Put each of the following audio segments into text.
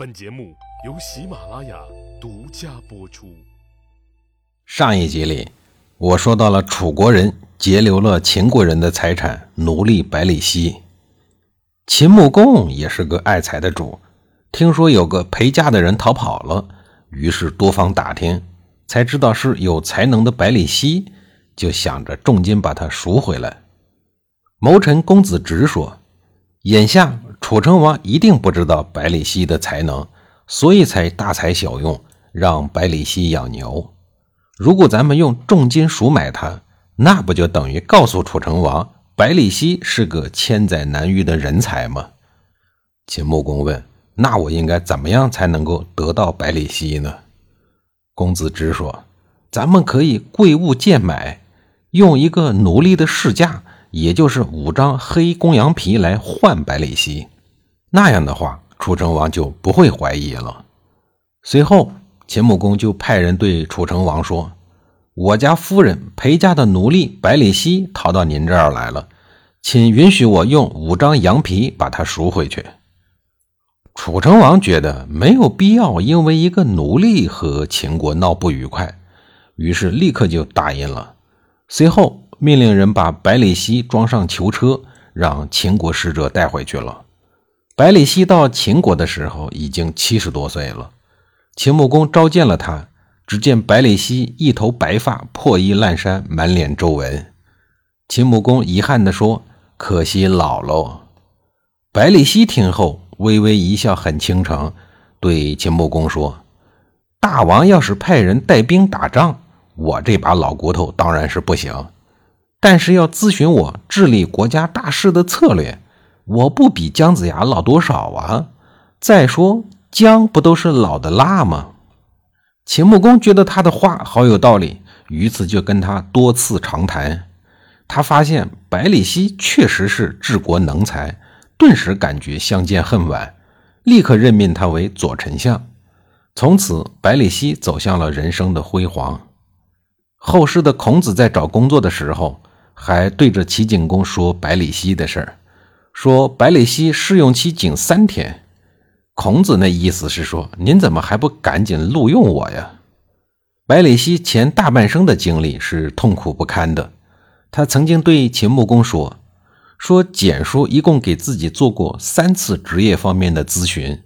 本节目由喜马拉雅独家播出。上一集里，我说到了楚国人截留了秦国人的财产奴隶百里奚。秦穆公也是个爱财的主，听说有个陪嫁的人逃跑了，于是多方打听，才知道是有才能的百里奚，就想着重金把他赎回来。谋臣公子直说：“眼下。”楚成王一定不知道百里奚的才能，所以才大材小用，让百里奚养牛。如果咱们用重金赎买他，那不就等于告诉楚成王，百里奚是个千载难遇的人才吗？秦穆公问：“那我应该怎么样才能够得到百里奚呢？”公子直说：“咱们可以贵物贱买，用一个奴隶的市价。”也就是五张黑公羊皮来换百里奚，那样的话，楚成王就不会怀疑了。随后，秦穆公就派人对楚成王说：“我家夫人陪嫁的奴隶百里奚逃到您这儿来了，请允许我用五张羊皮把他赎回去。”楚成王觉得没有必要因为一个奴隶和秦国闹不愉快，于是立刻就答应了。随后。命令人把百里奚装上囚车，让秦国使者带回去了。百里奚到秦国的时候已经七十多岁了。秦穆公召见了他，只见百里奚一头白发，破衣烂衫，满脸皱纹。秦穆公遗憾地说：“可惜老喽。”百里奚听后微微一笑，很倾城，对秦穆公说：“大王要是派人带兵打仗，我这把老骨头当然是不行。”但是要咨询我治理国家大事的策略，我不比姜子牙老多少啊！再说姜不都是老的辣吗？秦穆公觉得他的话好有道理，于是就跟他多次长谈。他发现百里奚确实是治国能才，顿时感觉相见恨晚，立刻任命他为左丞相。从此，百里奚走向了人生的辉煌。后世的孔子在找工作的时候。还对着齐景公说百里奚的事儿，说百里奚试用期仅三天。孔子那意思是说，您怎么还不赶紧录用我呀？百里奚前大半生的经历是痛苦不堪的。他曾经对秦穆公说：“说简叔一共给自己做过三次职业方面的咨询，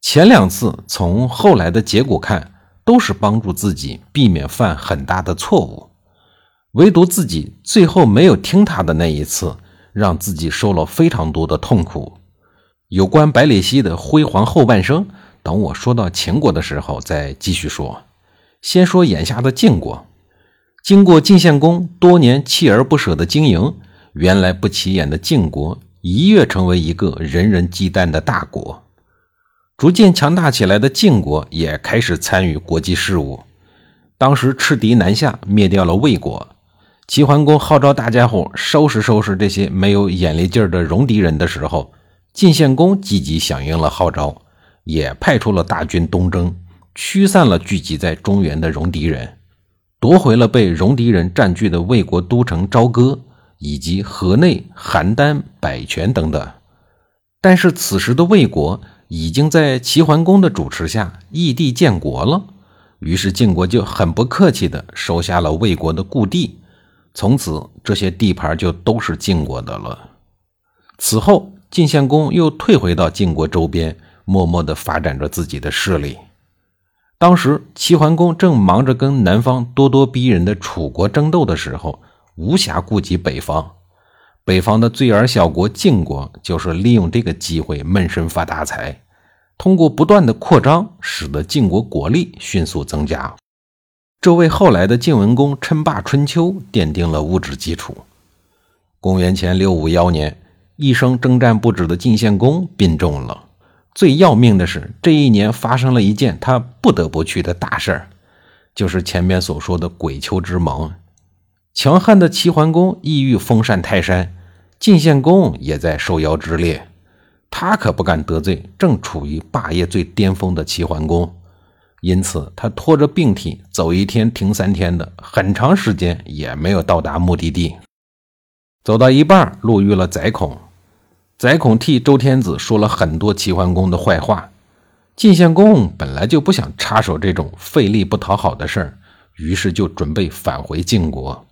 前两次从后来的结果看，都是帮助自己避免犯很大的错误。”唯独自己最后没有听他的那一次，让自己受了非常多的痛苦。有关百里奚的辉煌后半生，等我说到秦国的时候再继续说。先说眼下的晋国，经过晋献公多年锲而不舍的经营，原来不起眼的晋国一跃成为一个人人忌惮的大国。逐渐强大起来的晋国也开始参与国际事务。当时赤敌南下，灭掉了魏国。齐桓公号召大家伙收拾收拾这些没有眼力劲儿的戎狄人的时候，晋献公积极响应了号召，也派出了大军东征，驱散了聚集在中原的戎狄人，夺回了被戎狄人占据的魏国都城朝歌以及河内、邯郸、百泉等等。但是此时的魏国已经在齐桓公的主持下异地建国了，于是晋国就很不客气地收下了魏国的故地。从此，这些地盘就都是晋国的了。此后，晋献公又退回到晋国周边，默默地发展着自己的势力。当时，齐桓公正忙着跟南方咄咄逼人的楚国争斗的时候，无暇顾及北方。北方的最儿小国晋国，就是利用这个机会闷声发大财，通过不断的扩张，使得晋国国力迅速增加。这为后来的晋文公称霸春秋奠定了物质基础。公元前六五幺年，一生征战不止的晋献公病重了。最要命的是，这一年发生了一件他不得不去的大事儿，就是前面所说的鬼丘之盟。强悍的齐桓公意欲封禅泰山，晋献公也在受邀之列。他可不敢得罪正处于霸业最巅峰的齐桓公。因此，他拖着病体走一天停三天的，很长时间也没有到达目的地。走到一半，路遇了宰孔。宰孔替周天子说了很多齐桓公的坏话。晋献公本来就不想插手这种费力不讨好的事儿，于是就准备返回晋国。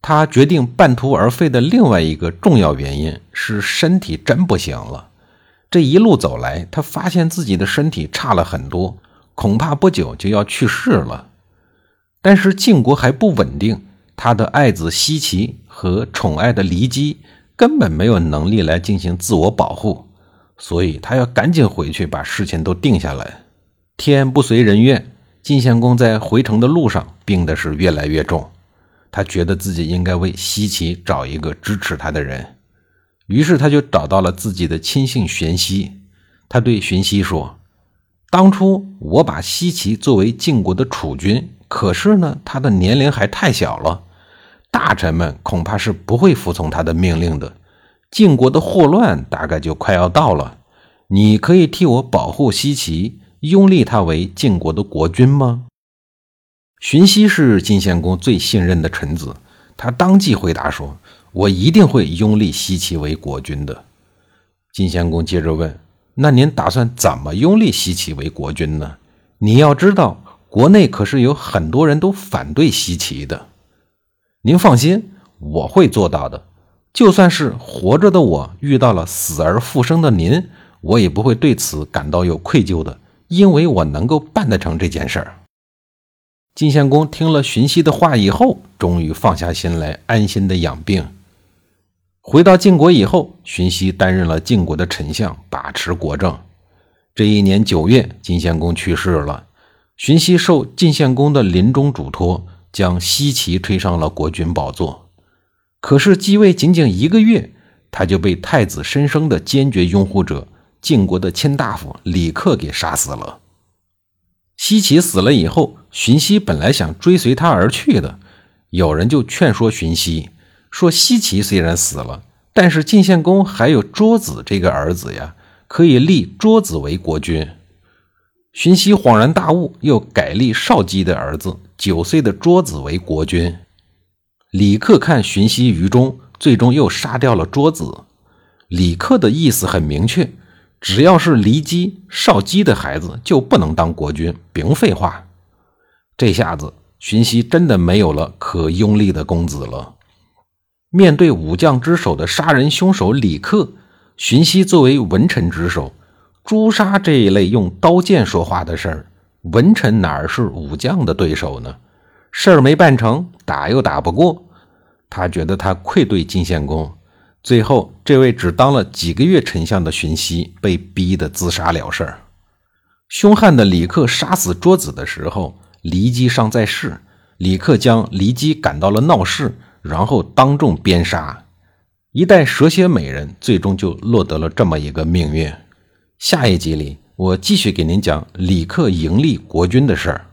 他决定半途而废的另外一个重要原因是身体真不行了。这一路走来，他发现自己的身体差了很多，恐怕不久就要去世了。但是晋国还不稳定，他的爱子奚齐和宠爱的骊姬根本没有能力来进行自我保护。所以他要赶紧回去把事情都定下来。天不随人愿，晋献公在回城的路上病的是越来越重。他觉得自己应该为奚齐找一个支持他的人，于是他就找到了自己的亲信荀息。他对荀息说：“当初我把西岐作为晋国的储君，可是呢，他的年龄还太小了，大臣们恐怕是不会服从他的命令的。”晋国的祸乱大概就快要到了，你可以替我保护西岐，拥立他为晋国的国君吗？荀息是晋献公最信任的臣子，他当即回答说：“我一定会拥立西岐为国君的。”晋献公接着问：“那您打算怎么拥立西岐为国君呢？你要知道，国内可是有很多人都反对西岐的。您放心，我会做到的。”就算是活着的我遇到了死而复生的您，我也不会对此感到有愧疚的，因为我能够办得成这件事儿。晋献公听了荀息的话以后，终于放下心来，安心的养病。回到晋国以后，荀息担任了晋国的丞相，把持国政。这一年九月，晋献公去世了，荀息受晋献公的临终嘱托，将西岐推上了国君宝座。可是继位仅仅一个月，他就被太子申生的坚决拥护者晋国的卿大夫李克给杀死了。西岐死了以后，荀息本来想追随他而去的，有人就劝说荀息说：“西岐虽然死了，但是晋献公还有桌子这个儿子呀，可以立桌子为国君。”荀息恍然大悟，又改立少姬的儿子九岁的桌子为国君。李克看荀息于忠，最终又杀掉了桌子。李克的意思很明确：只要是骊姬、少姬的孩子，就不能当国君。甭废话，这下子荀息真的没有了可拥立的公子了。面对武将之首的杀人凶手李克，荀息作为文臣之首，诛杀这一类用刀剑说话的事儿，文臣哪是武将的对手呢？事儿没办成，打又打不过，他觉得他愧对晋献公。最后，这位只当了几个月丞相的荀息被逼得自杀了事儿。凶悍的李克杀死桌子的时候，骊姬尚在世。李克将骊姬赶到了闹市，然后当众鞭杀。一代蛇蝎美人最终就落得了这么一个命运。下一集里，我继续给您讲李克盈利国君的事儿。